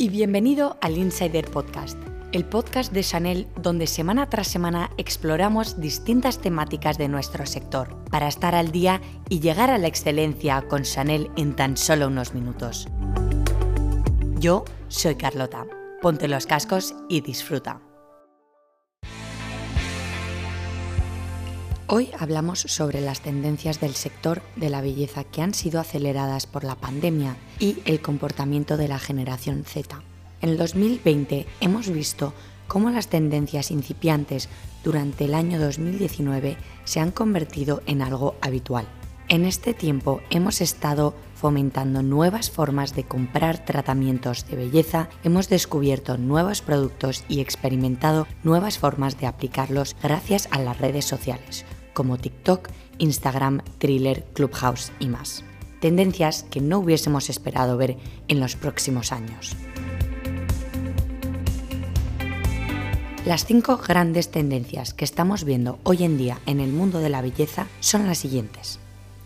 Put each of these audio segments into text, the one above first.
y bienvenido al Insider Podcast, el podcast de Chanel donde semana tras semana exploramos distintas temáticas de nuestro sector para estar al día y llegar a la excelencia con Chanel en tan solo unos minutos. Yo soy Carlota. Ponte los cascos y disfruta. Hoy hablamos sobre las tendencias del sector de la belleza que han sido aceleradas por la pandemia y el comportamiento de la generación Z. En el 2020 hemos visto cómo las tendencias incipiantes durante el año 2019 se han convertido en algo habitual. En este tiempo hemos estado fomentando nuevas formas de comprar tratamientos de belleza, hemos descubierto nuevos productos y experimentado nuevas formas de aplicarlos gracias a las redes sociales como TikTok, Instagram, Thriller, Clubhouse y más. Tendencias que no hubiésemos esperado ver en los próximos años. Las cinco grandes tendencias que estamos viendo hoy en día en el mundo de la belleza son las siguientes.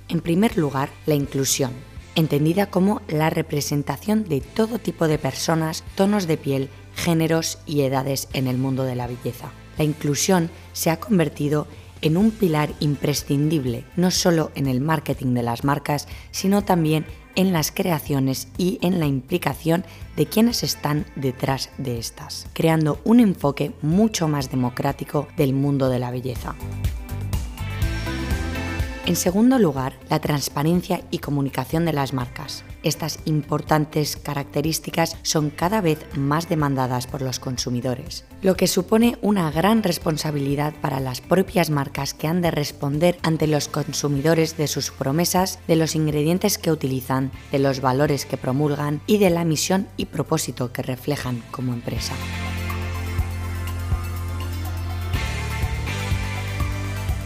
En primer lugar, la inclusión, entendida como la representación de todo tipo de personas, tonos de piel, géneros y edades en el mundo de la belleza. La inclusión se ha convertido en un pilar imprescindible no solo en el marketing de las marcas, sino también en las creaciones y en la implicación de quienes están detrás de estas, creando un enfoque mucho más democrático del mundo de la belleza. En segundo lugar, la transparencia y comunicación de las marcas. Estas importantes características son cada vez más demandadas por los consumidores, lo que supone una gran responsabilidad para las propias marcas que han de responder ante los consumidores de sus promesas, de los ingredientes que utilizan, de los valores que promulgan y de la misión y propósito que reflejan como empresa.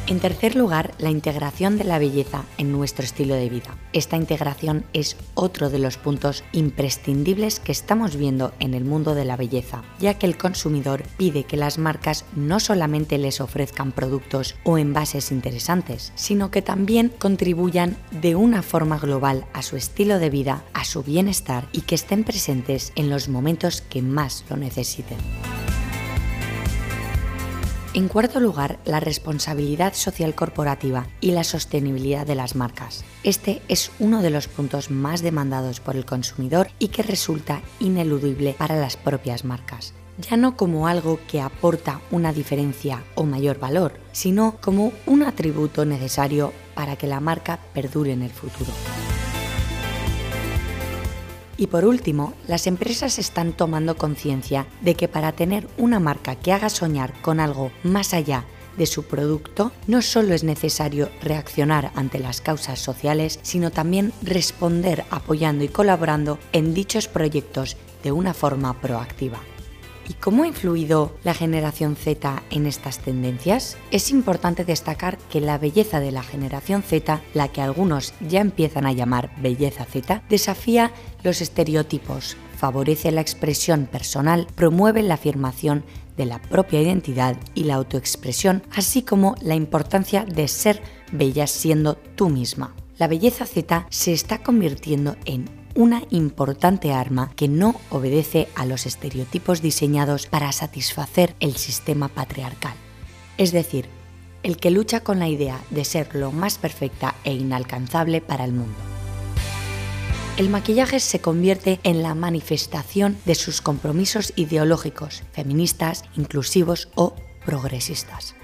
En tercer lugar, la integración de la belleza en nuestro estilo de vida. Esta integración es otro de los puntos imprescindibles que estamos viendo en el mundo de la belleza, ya que el consumidor pide que las marcas no solamente les ofrezcan productos o envases interesantes, sino que también contribuyan de una forma global a su estilo de vida, a su bienestar y que estén presentes en los momentos que más lo necesiten. En cuarto lugar, la responsabilidad social corporativa y la sostenibilidad de las marcas. Este es uno de los puntos más demandados por el consumidor y que resulta ineludible para las propias marcas ya no como algo que aporta una diferencia o mayor valor, sino como un atributo necesario para que la marca perdure en el futuro. Y por último, las empresas están tomando conciencia de que para tener una marca que haga soñar con algo más allá de su producto, no solo es necesario reaccionar ante las causas sociales, sino también responder apoyando y colaborando en dichos proyectos de una forma proactiva. ¿Y cómo ha influido la generación Z en estas tendencias? Es importante destacar que la belleza de la generación Z, la que algunos ya empiezan a llamar belleza Z, desafía los estereotipos, favorece la expresión personal, promueve la afirmación de la propia identidad y la autoexpresión, así como la importancia de ser bella siendo tú misma. La belleza Z se está convirtiendo en una importante arma que no obedece a los estereotipos diseñados para satisfacer el sistema patriarcal. Es decir, el que lucha con la idea de ser lo más perfecta e inalcanzable para el mundo. El maquillaje se convierte en la manifestación de sus compromisos ideológicos, feministas, inclusivos o progresistas.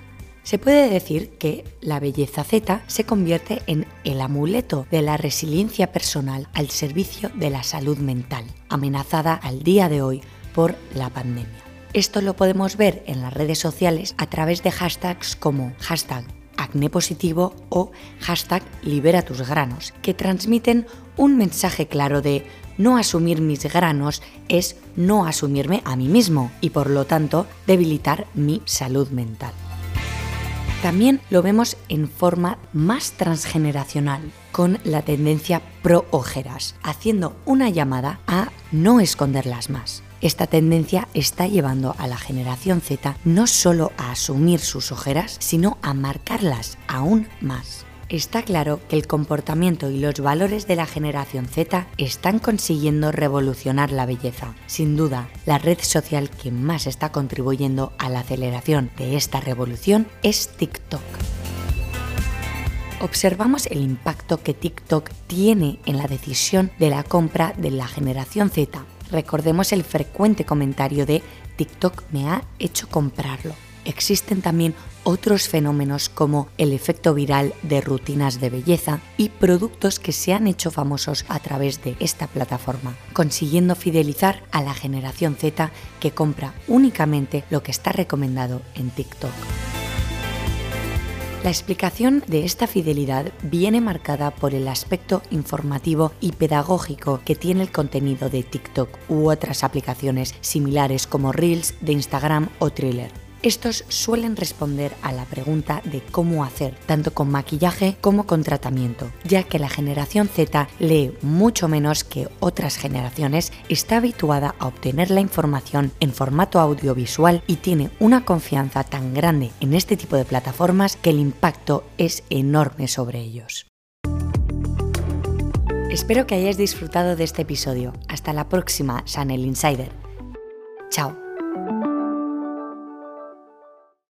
Se puede decir que la belleza Z se convierte en el amuleto de la resiliencia personal al servicio de la salud mental, amenazada al día de hoy por la pandemia. Esto lo podemos ver en las redes sociales a través de hashtags como hashtag acné positivo o hashtag libera tus granos, que transmiten un mensaje claro de no asumir mis granos es no asumirme a mí mismo y por lo tanto debilitar mi salud mental. También lo vemos en forma más transgeneracional, con la tendencia pro ojeras, haciendo una llamada a no esconderlas más. Esta tendencia está llevando a la generación Z no solo a asumir sus ojeras, sino a marcarlas aún más. Está claro que el comportamiento y los valores de la generación Z están consiguiendo revolucionar la belleza. Sin duda, la red social que más está contribuyendo a la aceleración de esta revolución es TikTok observamos el impacto que TikTok tiene en la decisión de la compra de la generación Z. Recordemos el frecuente comentario de TikTok me ha hecho comprarlo. Existen también otros fenómenos como el efecto viral de rutinas de belleza y productos que se han hecho famosos a través de esta plataforma, consiguiendo fidelizar a la generación Z que compra únicamente lo que está recomendado en TikTok. La explicación de esta fidelidad viene marcada por el aspecto informativo y pedagógico que tiene el contenido de TikTok u otras aplicaciones similares como Reels de Instagram o Thriller. Estos suelen responder a la pregunta de cómo hacer, tanto con maquillaje como con tratamiento, ya que la generación Z lee mucho menos que otras generaciones, está habituada a obtener la información en formato audiovisual y tiene una confianza tan grande en este tipo de plataformas que el impacto es enorme sobre ellos. Espero que hayáis disfrutado de este episodio. Hasta la próxima, Chanel Insider. Chao.